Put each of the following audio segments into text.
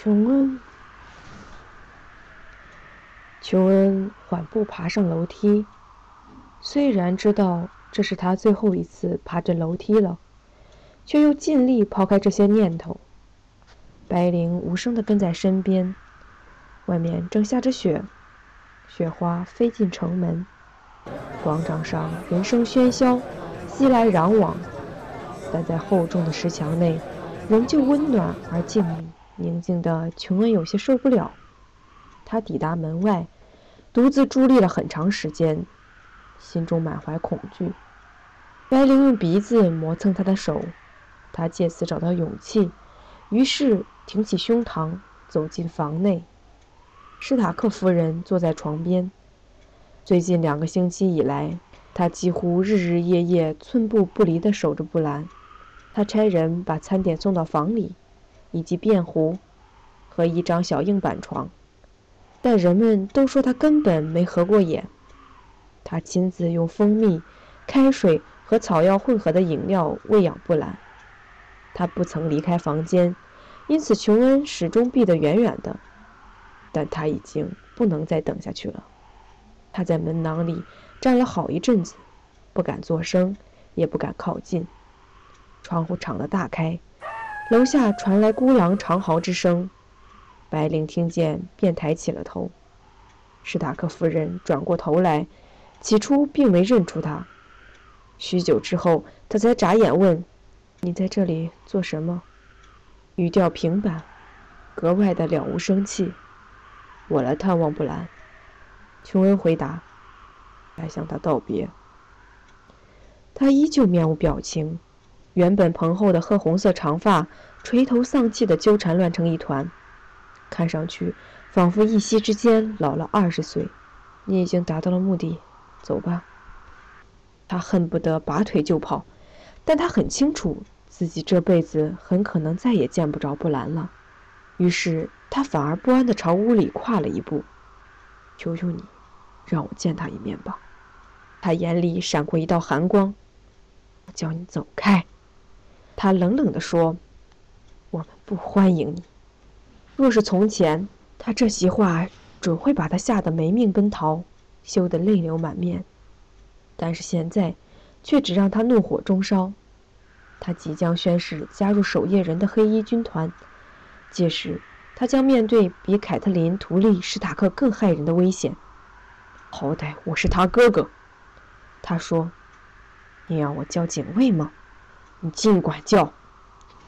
琼恩，琼恩缓步爬上楼梯，虽然知道这是他最后一次爬这楼梯了，却又尽力抛开这些念头。白灵无声地跟在身边，外面正下着雪，雪花飞进城门，广场上人声喧嚣，熙来攘往，但在厚重的石墙内，仍旧温暖而静谧，宁静的琼恩有些受不了。他抵达门外，独自伫立了很长时间，心中满怀恐惧。白灵用鼻子磨蹭他的手，他借此找到勇气，于是。挺起胸膛，走进房内。史塔克夫人坐在床边。最近两个星期以来，她几乎日日夜夜、寸步不离地守着布兰。她差人把餐点送到房里，以及便壶和一张小硬板床。但人们都说他根本没合过眼。他亲自用蜂蜜、开水和草药混合的饮料喂养布兰。他不曾离开房间。因此，琼恩始终避得远远的，但他已经不能再等下去了。他在门廊里站了好一阵子，不敢作声，也不敢靠近。窗户敞得大开，楼下传来孤狼长嚎之声。白灵听见，便抬起了头。史塔克夫人转过头来，起初并没认出他。许久之后，他才眨眼问：“你在这里做什么？”语调平板，格外的了无生气。我来探望布兰。琼恩回答，来向他道别。他依旧面无表情，原本蓬厚的褐红色长发垂头丧气的纠缠乱成一团，看上去仿佛一夕之间老了二十岁。你已经达到了目的，走吧。他恨不得拔腿就跑，但他很清楚。自己这辈子很可能再也见不着布兰了，于是他反而不安地朝屋里跨了一步。“求求你，让我见他一面吧。”他眼里闪过一道寒光。“我叫你走开。”他冷冷地说，“我们不欢迎你。”若是从前，他这席话准会把他吓得没命奔逃，羞得泪流满面。但是现在，却只让他怒火中烧。他即将宣誓加入守夜人的黑衣军团，届时他将面对比凯特琳·图利·史塔克更骇人的危险。好歹我是他哥哥，他说：“你要我叫警卫吗？你尽管叫。”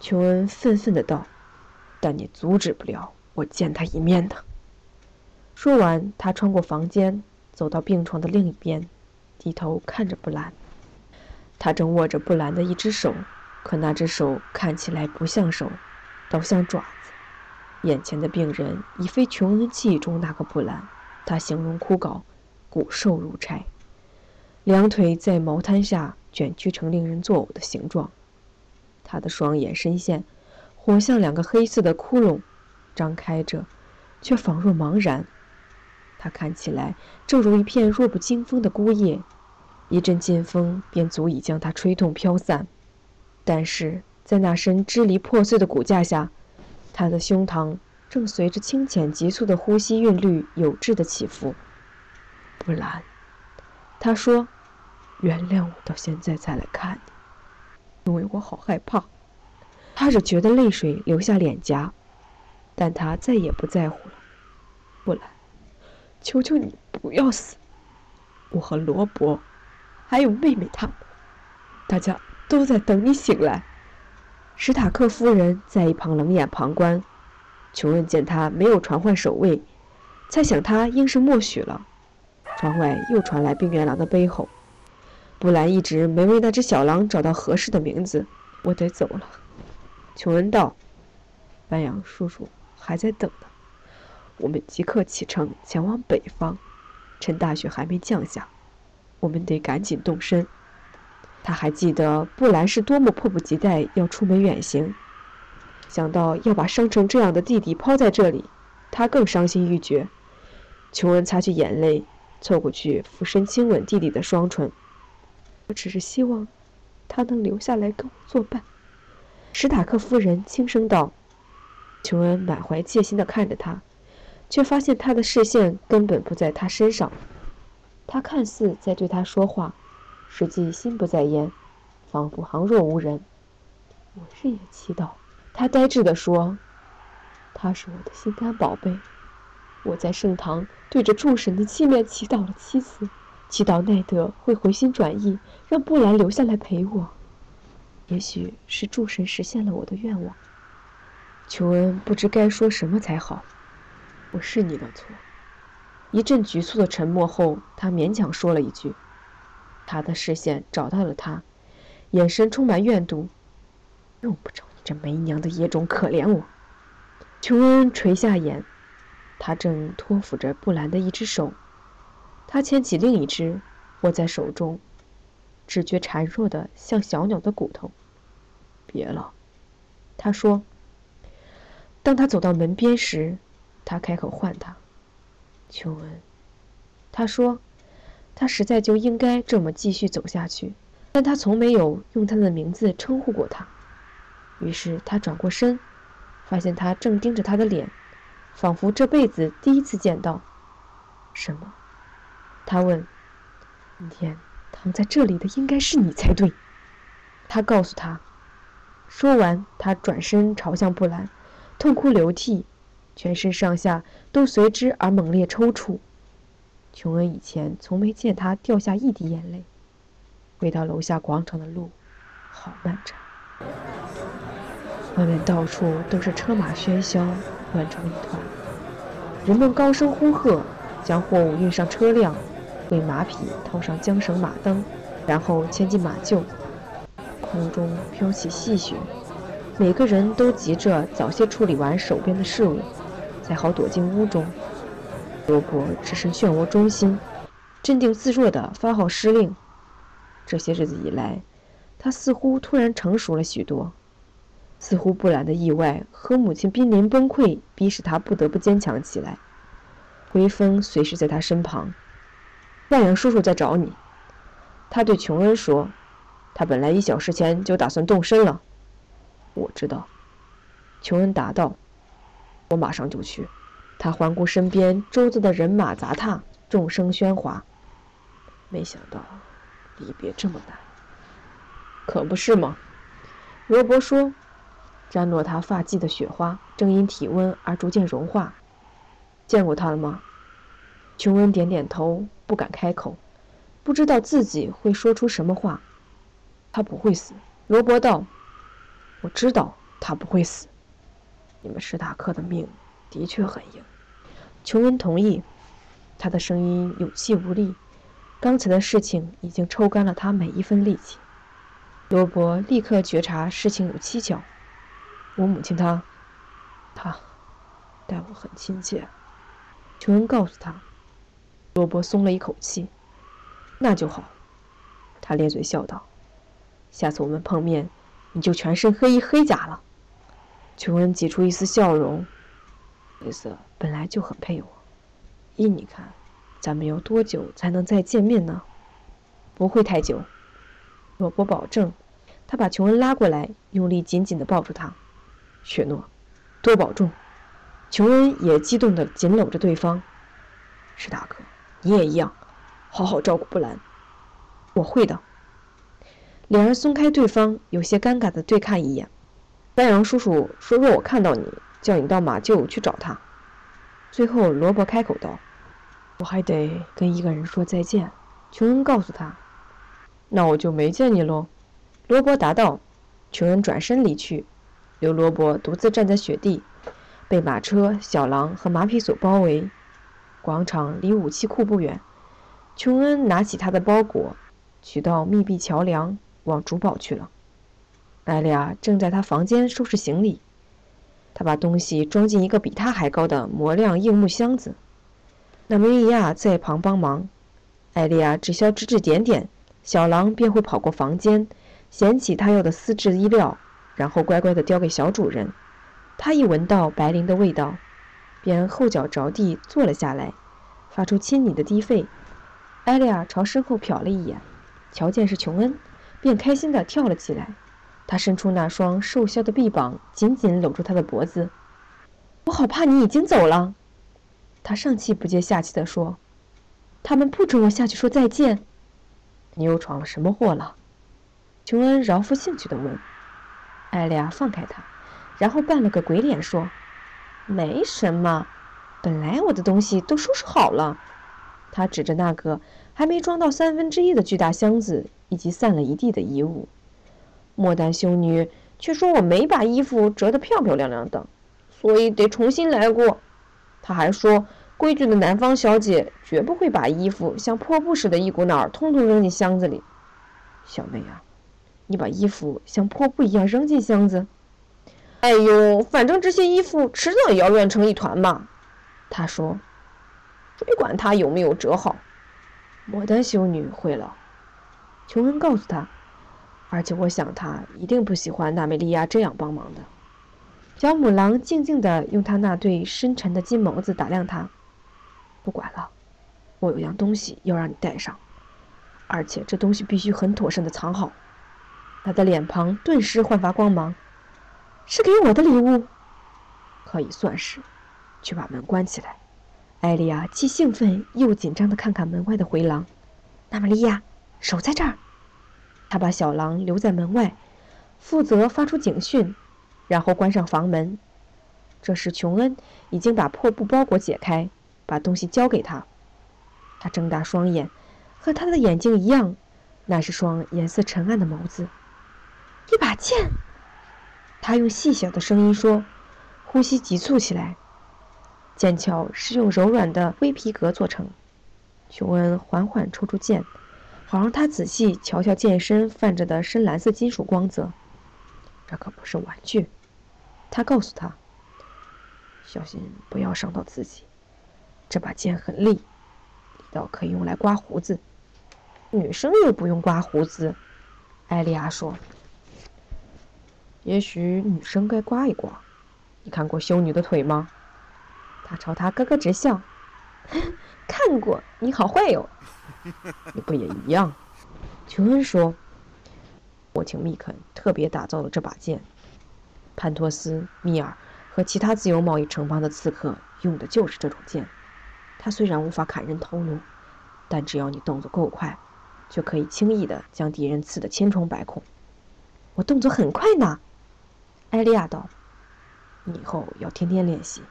琼恩愤愤的道：“但你阻止不了我见他一面的。”说完，他穿过房间，走到病床的另一边，低头看着布兰。他正握着布兰的一只手，可那只手看起来不像手，倒像爪子。眼前的病人已非琼恩记忆中那个布兰，他形容枯槁，骨瘦如柴，两腿在毛毯下卷曲成令人作呕的形状。他的双眼深陷，活像两个黑色的窟窿，张开着，却仿若茫然。他看起来正如一片弱不禁风的孤叶。一阵劲风便足以将它吹动飘散，但是在那身支离破碎的骨架下，他的胸膛正随着清浅急促的呼吸韵律有致的起伏。布兰，他说：“原谅我到现在才来看你，因为我好害怕。”他只觉得泪水流下脸颊，但他再也不在乎了。布兰，求求你不要死！我和罗伯。还有妹妹他们，大家都在等你醒来。史塔克夫人在一旁冷眼旁观。琼恩见他没有传唤守卫，猜想他应是默许了。窗外又传来病原狼的悲吼。布兰一直没为那只小狼找到合适的名字。我得走了，琼恩道。白杨叔叔还在等呢。我们即刻启程前往北方，趁大雪还没降下。我们得赶紧动身。他还记得布兰是多么迫不及待要出门远行，想到要把伤成这样的弟弟抛在这里，他更伤心欲绝。琼恩擦去眼泪，凑过去俯身亲吻弟弟的双唇。我只是希望他能留下来跟我作伴。史塔克夫人轻声道：“琼恩满怀戒心地看着他，却发现他的视线根本不在他身上。他看似在对他说话，实际心不在焉，仿佛旁若无人。我日夜祈祷，他呆滞地说：“他是我的心肝宝贝。我在圣堂对着众神的器面祈祷了七次，祈祷奈德会回心转意，让布兰留下来陪我。也许是诸神实现了我的愿望。”琼恩不知该说什么才好。我是你的错。一阵局促的沉默后，他勉强说了一句：“他的视线找到了他，眼神充满怨毒。用不着你这没娘的野种可怜我。”琼恩垂下眼，他正托扶着布兰的一只手，他牵起另一只，握在手中，只觉孱弱的像小鸟的骨头。别了，他说。当他走到门边时，他开口唤他。琼恩，他说，他实在就应该这么继续走下去，但他从没有用他的名字称呼过他。于是他转过身，发现他正盯着他的脸，仿佛这辈子第一次见到。什么？他问。今天躺在这里的应该是你才对。他告诉他。说完，他转身朝向布兰，痛哭流涕。全身上下都随之而猛烈抽搐。琼恩以前从没见他掉下一滴眼泪。回到楼下广场的路，好漫长。外面到处都是车马喧嚣，乱成一团。人们高声呼喝，将货物运上车辆，为马匹套上缰绳马灯，然后牵进马厩。空中飘起细雪，每个人都急着早些处理完手边的事物。才好躲进屋中。罗伯置身漩涡中心，镇定自若地发号施令。这些日子以来，他似乎突然成熟了许多，似乎布兰的意外和母亲濒临崩溃，逼使他不得不坚强起来。微风随时在他身旁。万阳叔叔在找你，他对琼恩说。他本来一小时前就打算动身了。我知道，琼恩答道。我马上就去。他环顾身边，周遭的人马杂沓，众声喧哗。没想到离别这么难，可不是吗？罗伯说。沾落他发髻的雪花正因体温而逐渐融化。见过他了吗？琼恩点点头，不敢开口，不知道自己会说出什么话。他不会死，罗伯道。我知道他不会死。你们史塔克的命的确很硬，琼恩同意。他的声音有气无力，刚才的事情已经抽干了他每一分力气。罗伯立刻觉察事情有蹊跷。我母亲她，她，待我很亲切。琼恩告诉他。罗伯松了一口气。那就好，他咧嘴笑道：“下次我们碰面，你就全身黑衣黑甲了。”琼恩挤出一丝笑容。本来就很配我。依你看，咱们要多久才能再见面呢？不会太久。罗伯保证。他把琼恩拉过来，用力紧紧地抱住他。雪诺，多保重。琼恩也激动地紧搂着对方。史塔克，你也一样，好好照顾布兰。我会的。两人松开对方，有些尴尬的对看一眼。丹阳叔叔说：“若我看到你，叫你到马厩去找他。”最后，罗伯开口道：“我还得跟一个人说再见。”琼恩告诉他：“那我就没见你喽。”罗伯答道。琼恩转身离去，留罗伯独自站在雪地，被马车、小狼和马匹所包围。广场离武器库不远。琼恩拿起他的包裹，取到密闭桥梁，往主堡去了。艾利亚正在他房间收拾行李，他把东西装进一个比他还高的磨亮硬木箱子。那梅利亚在旁帮忙，艾利亚只需要指指点点，小狼便会跑过房间，捡起他要的丝质衣料，然后乖乖地叼给小主人。他一闻到白绫的味道，便后脚着地坐了下来，发出亲昵的低吠。艾利亚朝身后瞟了一眼，瞧见是琼恩，便开心地跳了起来。他伸出那双瘦削的臂膀，紧紧搂住他的脖子。我好怕你已经走了。”他上气不接下气地说：“他们不准我下去说再见。”你又闯了什么祸了？琼恩饶富兴趣地问。艾丽亚放开他，然后扮了个鬼脸说：“没什么，本来我的东西都收拾好了。”他指着那个还没装到三分之一的巨大箱子以及散了一地的衣物。莫丹修女却说：“我没把衣服折得漂漂亮亮的，所以得重新来过。”他还说：“规矩的南方小姐绝不会把衣服像破布似的一股脑儿通通扔进箱子里。”小妹啊，你把衣服像破布一样扔进箱子？哎呦，反正这些衣服迟早也要乱成一团嘛。他说：“谁管它有没有折好？”莫丹修女会了。琼恩告诉他，而且我想他一定不喜欢娜美利亚这样帮忙的。小母狼静静地用他那对深沉的金眸子打量他。不管了，我有样东西要让你带上，而且这东西必须很妥善地藏好。他的脸庞顿时焕发光芒。是给我的礼物，可以算是。去把门关起来。艾莉亚既兴奋又紧张地看看门外的回廊。娜玛利亚，守在这儿。他把小狼留在门外，负责发出警讯。然后关上房门。这时，琼恩已经把破布包裹解开，把东西交给他。他睁大双眼，和他的眼睛一样，那是双颜色沉暗的眸子。一把剑。他用细小的声音说，呼吸急促起来。剑鞘是用柔软的灰皮革做成。琼恩缓缓抽出剑，好让他仔细瞧瞧剑身泛着的深蓝色金属光泽。这可不是玩具。他告诉他：“小心不要伤到自己。这把剑很利，利到可以用来刮胡子。女生又不用刮胡子。”艾莉亚说：“也许女生该刮一刮。你看过修女的腿吗？”他朝他咯咯直笑：“ 看过。你好坏哟。你不也一样？”琼恩说：“我请密肯特别打造了这把剑。”潘托斯、密尔和其他自由贸易城邦的刺客用的就是这种剑。它虽然无法砍人头颅，但只要你动作够快，就可以轻易的将敌人刺得千疮百孔。我动作很快呢，艾利亚道。你以后要天天练习。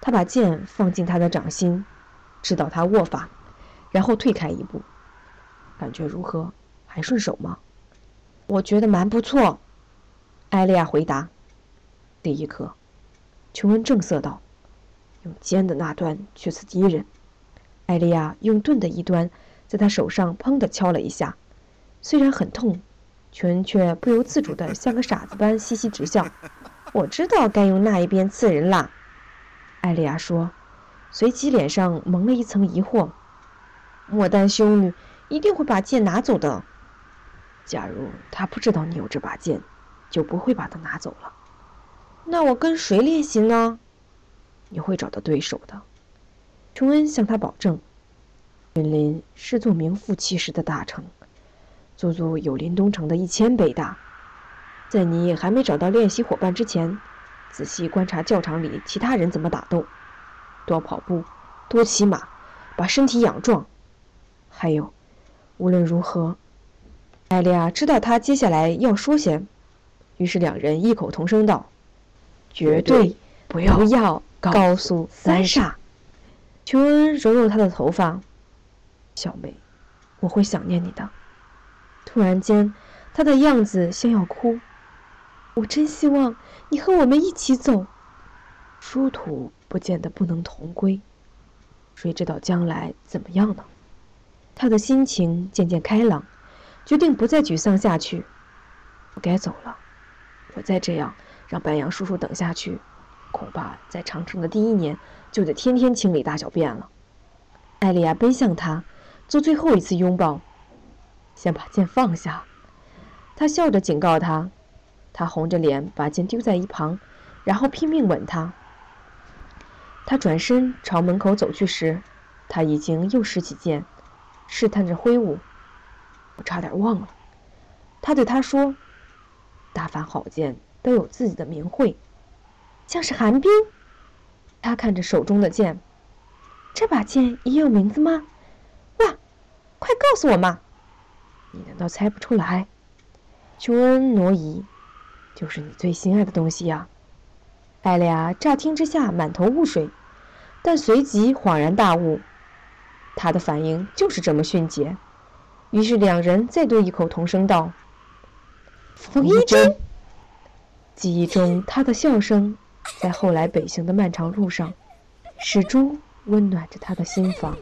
他把剑放进他的掌心，指导他握法，然后退开一步。感觉如何？还顺手吗？我觉得蛮不错。艾利亚回答：“第一课。”琼恩正色道：“用尖的那端去刺敌人。”艾利亚用钝的一端在他手上砰的敲了一下，虽然很痛，琼恩却不由自主的像个傻子般嘻嘻直笑。“我知道该用那一边刺人啦。”艾利亚说，随即脸上蒙了一层疑惑。“莫丹修女一定会把剑拿走的。假如她不知道你有这把剑。”就不会把它拿走了。那我跟谁练习呢？你会找到对手的。琼恩向他保证。云林是座名副其实的大城，足足有林东城的一千倍大。在你还没找到练习伙伴之前，仔细观察教场里其他人怎么打斗，多跑步，多骑马，把身体养壮。还有，无论如何，艾利亚知道他接下来要说些。于是两人异口同声道：“绝对不要要告诉三傻。”琼恩揉揉他的头发：“小妹，我会想念你的。”突然间，他的样子像要哭。我真希望你和我们一起走。殊途不见得不能同归，谁知道将来怎么样呢？他的心情渐渐开朗，决定不再沮丧下去。我该走了。我再这样让白杨叔叔等下去，恐怕在长城的第一年就得天天清理大小便了。艾莉亚奔向他，做最后一次拥抱。先把剑放下，他笑着警告他。他红着脸把剑丢在一旁，然后拼命吻她。他转身朝门口走去时，他已经又拾起剑，试探着挥舞。我差点忘了，他对他说。大凡好剑都有自己的名讳，像是寒冰。他看着手中的剑，这把剑也有名字吗？哇，快告诉我嘛！你难道猜不出来？琼恩挪移，就是你最心爱的东西呀！艾利亚乍听之下满头雾水，但随即恍然大悟，他的反应就是这么迅捷。于是两人再度异口同声道：“冯一真。”记忆中他的笑声。在后来北行的漫长路上，始终温暖着他的心房。